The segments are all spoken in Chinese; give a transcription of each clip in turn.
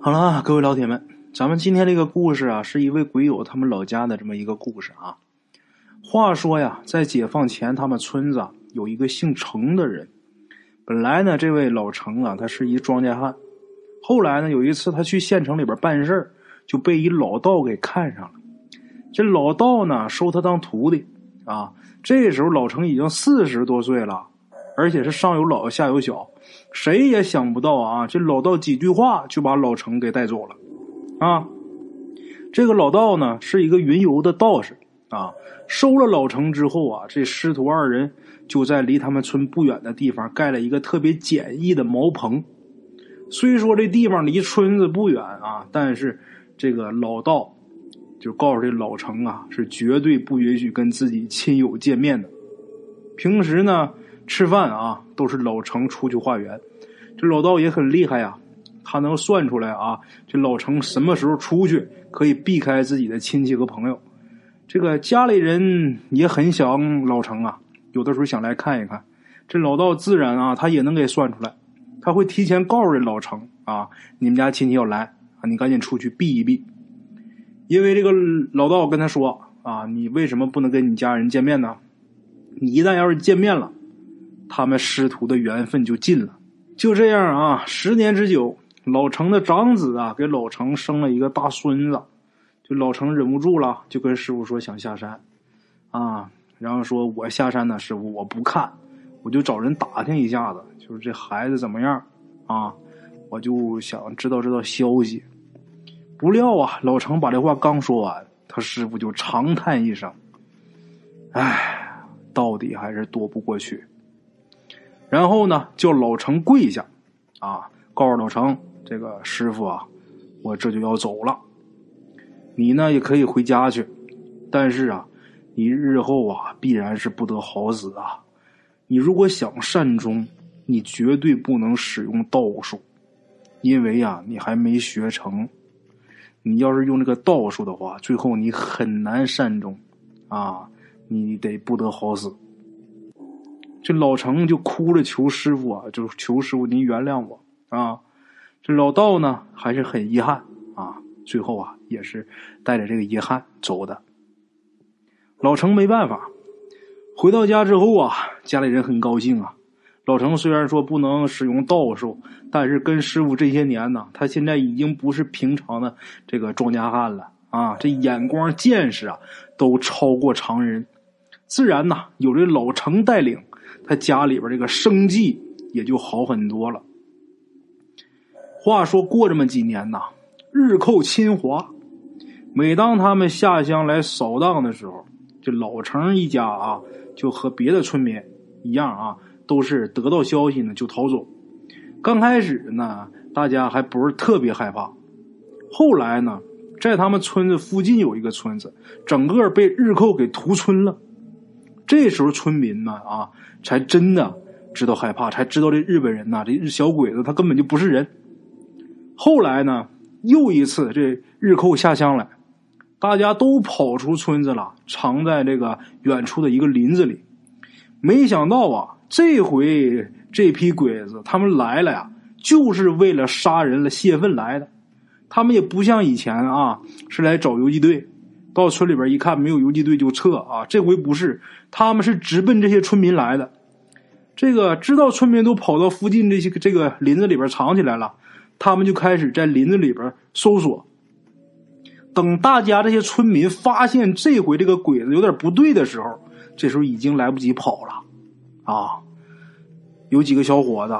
好了，各位老铁们，咱们今天这个故事啊，是一位鬼友他们老家的这么一个故事啊。话说呀，在解放前，他们村子有一个姓程的人。本来呢，这位老程啊，他是一庄稼汉。后来呢，有一次他去县城里边办事儿，就被一老道给看上了。这老道呢，收他当徒弟啊。这时候老程已经四十多岁了，而且是上有老下有小。谁也想不到啊！这老道几句话就把老程给带走了，啊！这个老道呢是一个云游的道士啊。收了老程之后啊，这师徒二人就在离他们村不远的地方盖了一个特别简易的茅棚。虽说这地方离村子不远啊，但是这个老道就告诉这老程啊，是绝对不允许跟自己亲友见面的。平时呢。吃饭啊，都是老程出去化缘。这老道也很厉害呀，他能算出来啊，这老程什么时候出去可以避开自己的亲戚和朋友。这个家里人也很想老程啊，有的时候想来看一看。这老道自然啊，他也能给算出来，他会提前告诉这老程啊，你们家亲戚要来啊，你赶紧出去避一避。因为这个老道跟他说啊，你为什么不能跟你家人见面呢？你一旦要是见面了。他们师徒的缘分就尽了，就这样啊，十年之久，老程的长子啊，给老程生了一个大孙子，就老程忍不住了，就跟师傅说想下山，啊，然后说我下山呢，师傅我不看，我就找人打听一下子，就是这孩子怎么样啊，我就想知道知道消息。不料啊，老程把这话刚说完，他师傅就长叹一声，唉，到底还是躲不过去。然后呢，叫老程跪下，啊，告诉老程，这个师傅啊，我这就要走了，你呢也可以回家去，但是啊，你日后啊必然是不得好死啊！你如果想善终，你绝对不能使用道术，因为呀，你还没学成。你要是用这个道术的话，最后你很难善终，啊，你得不得好死。这老程就哭着求师傅啊，就求师傅您原谅我啊！这老道呢还是很遗憾啊，最后啊也是带着这个遗憾走的。老程没办法，回到家之后啊，家里人很高兴啊。老程虽然说不能使用道术，但是跟师傅这些年呢，他现在已经不是平常的这个庄稼汉了啊，这眼光见识啊都超过常人，自然呐有这老程带领。他家里边这个生计也就好很多了。话说过这么几年呐，日寇侵华，每当他们下乡来扫荡的时候，这老程一家啊，就和别的村民一样啊，都是得到消息呢就逃走。刚开始呢，大家还不是特别害怕，后来呢，在他们村子附近有一个村子，整个被日寇给屠村了。这时候村民们啊。才真的知道害怕，才知道这日本人呐，这日小鬼子他根本就不是人。后来呢，又一次这日寇下乡来，大家都跑出村子了，藏在这个远处的一个林子里。没想到啊，这回这批鬼子他们来了呀，就是为了杀人了泄愤来的。他们也不像以前啊，是来找游击队。到村里边一看，没有游击队就撤啊！这回不是，他们是直奔这些村民来的。这个知道村民都跑到附近这些这个林子里边藏起来了，他们就开始在林子里边搜索。等大家这些村民发现这回这个鬼子有点不对的时候，这时候已经来不及跑了啊！有几个小伙子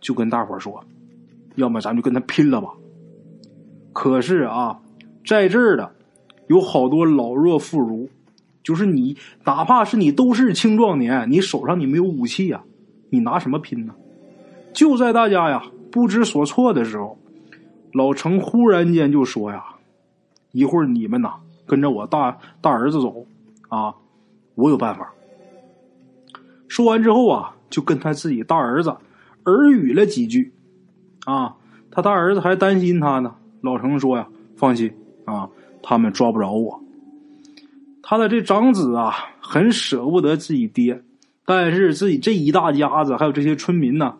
就跟大伙说：“要么咱就跟他拼了吧。”可是啊，在这儿的。有好多老弱妇孺，就是你，哪怕是你都是青壮年，你手上你没有武器呀，你拿什么拼呢？就在大家呀不知所措的时候，老程忽然间就说呀：“一会儿你们呐跟着我大大儿子走啊，我有办法。”说完之后啊，就跟他自己大儿子耳语了几句啊，他大儿子还担心他呢。老程说呀：“放心啊。”他们抓不着我。他的这长子啊，很舍不得自己爹，但是自己这一大家子还有这些村民呢，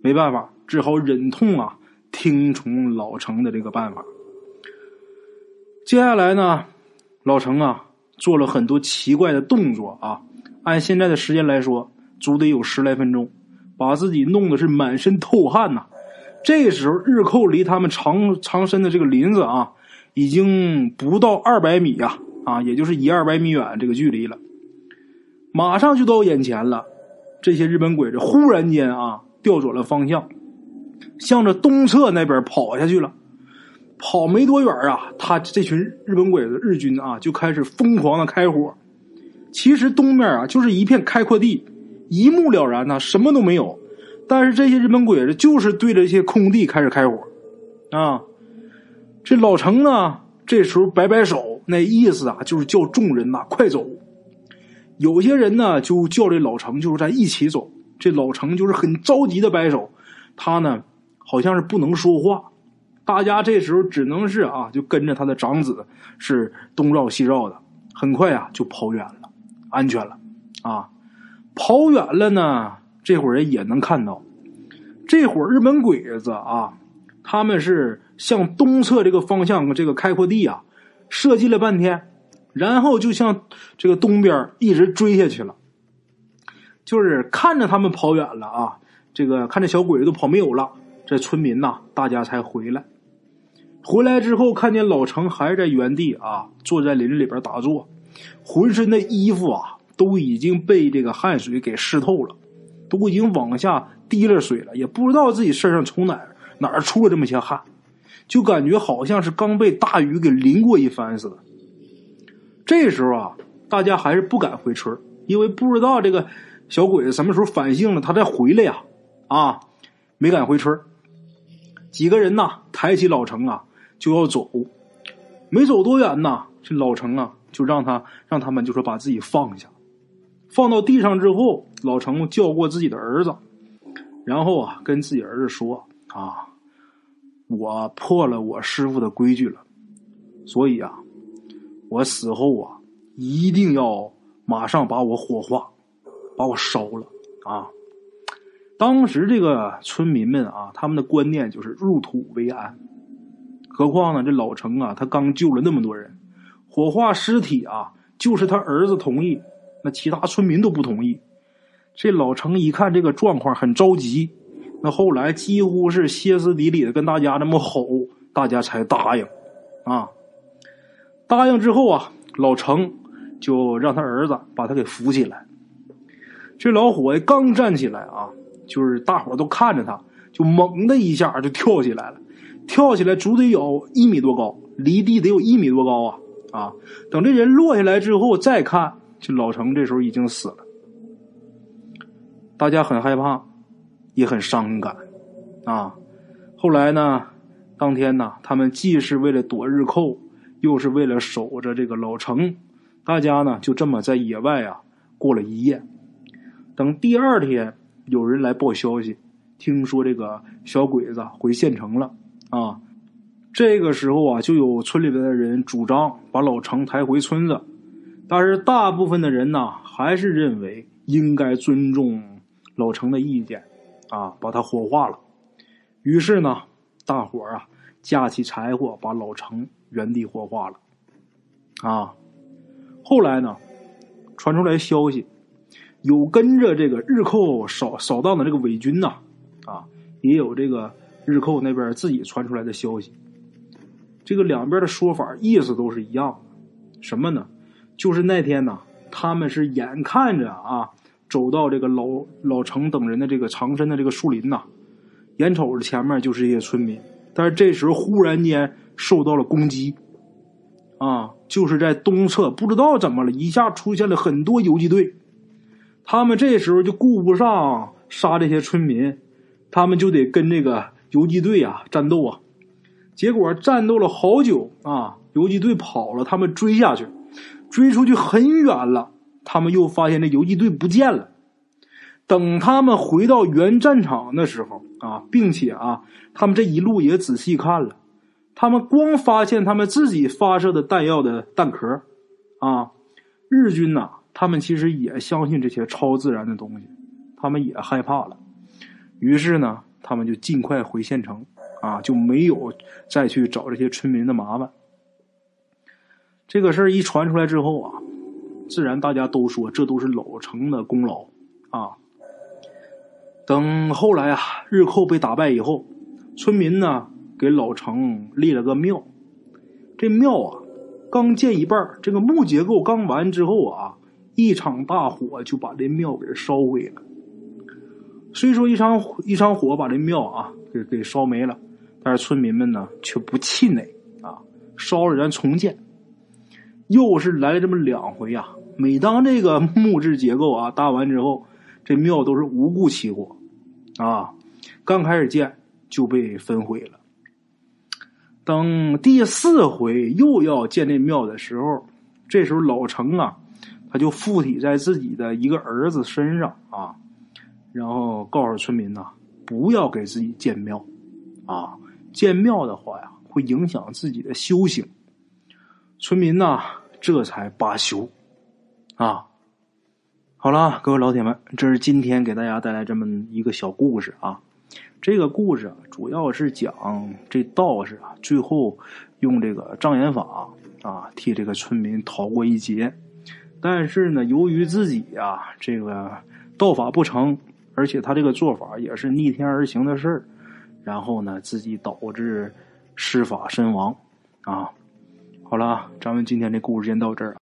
没办法，只好忍痛啊，听从老程的这个办法。接下来呢，老程啊做了很多奇怪的动作啊，按现在的时间来说，足得有十来分钟，把自己弄得是满身透汗呐。这时候，日寇离他们藏藏身的这个林子啊，已经不到二百米呀，啊，也就是一二百米远这个距离了，马上就到眼前了。这些日本鬼子忽然间啊，调转了方向，向着东侧那边跑下去了。跑没多远啊，他这群日本鬼子日军啊，就开始疯狂的开火。其实东面啊，就是一片开阔地，一目了然呐，什么都没有。但是这些日本鬼子就是对着这些空地开始开火，啊，这老程呢，这时候摆摆手，那意思啊，就是叫众人呐快走。有些人呢就叫这老程就是在一起走，这老程就是很着急的摆手，他呢好像是不能说话，大家这时候只能是啊就跟着他的长子是东绕西绕的，很快啊就跑远了，安全了，啊，跑远了呢。这伙人也能看到，这伙日本鬼子啊，他们是向东侧这个方向这个开阔地啊，射击了半天，然后就向这个东边一直追下去了。就是看着他们跑远了啊，这个看着小鬼子都跑没有了，这村民呐，大家才回来。回来之后，看见老程还在原地啊，坐在林里边打坐，浑身的衣服啊都已经被这个汗水给湿透了。都已经往下滴了水了，也不知道自己身上从哪儿哪儿出了这么些汗，就感觉好像是刚被大雨给淋过一番似的。这时候啊，大家还是不敢回村，因为不知道这个小鬼子什么时候反省了，他再回来呀，啊，没敢回村。几个人呐，抬起老程啊，就要走，没走多远呐，这老程啊，就让他让他们就说把自己放下。放到地上之后，老程叫过自己的儿子，然后啊，跟自己儿子说：“啊，我破了我师傅的规矩了，所以啊，我死后啊，一定要马上把我火化，把我烧了啊！”当时这个村民们啊，他们的观念就是入土为安，何况呢，这老程啊，他刚救了那么多人，火化尸体啊，就是他儿子同意。那其他村民都不同意，这老程一看这个状况很着急，那后来几乎是歇斯底里的跟大家这么吼，大家才答应，啊，答应之后啊，老程就让他儿子把他给扶起来。这老伙计刚站起来啊，就是大伙都看着他，就猛的一下就跳起来了，跳起来足得有一米多高，离地得有一米多高啊啊！等这人落下来之后再看。这老程这时候已经死了，大家很害怕，也很伤感，啊！后来呢，当天呢，他们既是为了躲日寇，又是为了守着这个老城，大家呢就这么在野外啊过了一夜。等第二天，有人来报消息，听说这个小鬼子回县城了，啊！这个时候啊，就有村里边的人主张把老程抬回村子。但是大部分的人呢，还是认为应该尊重老程的意见，啊，把他火化了。于是呢，大伙啊架起柴火，把老程原地火化了。啊，后来呢，传出来消息，有跟着这个日寇扫扫荡的这个伪军呐，啊，也有这个日寇那边自己传出来的消息。这个两边的说法意思都是一样的，什么呢？就是那天呢，他们是眼看着啊，走到这个老老程等人的这个藏身的这个树林呐，眼瞅着前面就是一些村民，但是这时候忽然间受到了攻击，啊，就是在东侧不知道怎么了，一下出现了很多游击队，他们这时候就顾不上杀这些村民，他们就得跟这个游击队啊战斗啊，结果战斗了好久啊，游击队跑了，他们追下去。追出去很远了，他们又发现这游击队不见了。等他们回到原战场的时候啊，并且啊，他们这一路也仔细看了，他们光发现他们自己发射的弹药的弹壳啊。日军呐，他们其实也相信这些超自然的东西，他们也害怕了。于是呢，他们就尽快回县城啊，就没有再去找这些村民的麻烦。这个事儿一传出来之后啊，自然大家都说这都是老城的功劳啊。等后来啊，日寇被打败以后，村民呢给老城立了个庙。这庙啊，刚建一半，这个木结构刚完之后啊，一场大火就把这庙给烧毁了。虽说一场一场火把这庙啊给给烧没了，但是村民们呢却不气馁啊，烧了咱重建。又是来这么两回呀！每当这个木质结构啊搭完之后，这庙都是无故起火，啊，刚开始建就被焚毁了。等第四回又要建这庙的时候，这时候老程啊，他就附体在自己的一个儿子身上啊，然后告诉村民呐，不要给自己建庙，啊，建庙的话呀，会影响自己的修行。村民呐，这才罢休，啊，好了，各位老铁们，这是今天给大家带来这么一个小故事啊。这个故事主要是讲这道士啊，最后用这个障眼法啊，替这个村民逃过一劫。但是呢，由于自己呀，这个道法不成，而且他这个做法也是逆天而行的事儿，然后呢，自己导致施法身亡啊。好了，咱们今天的故事先到这儿。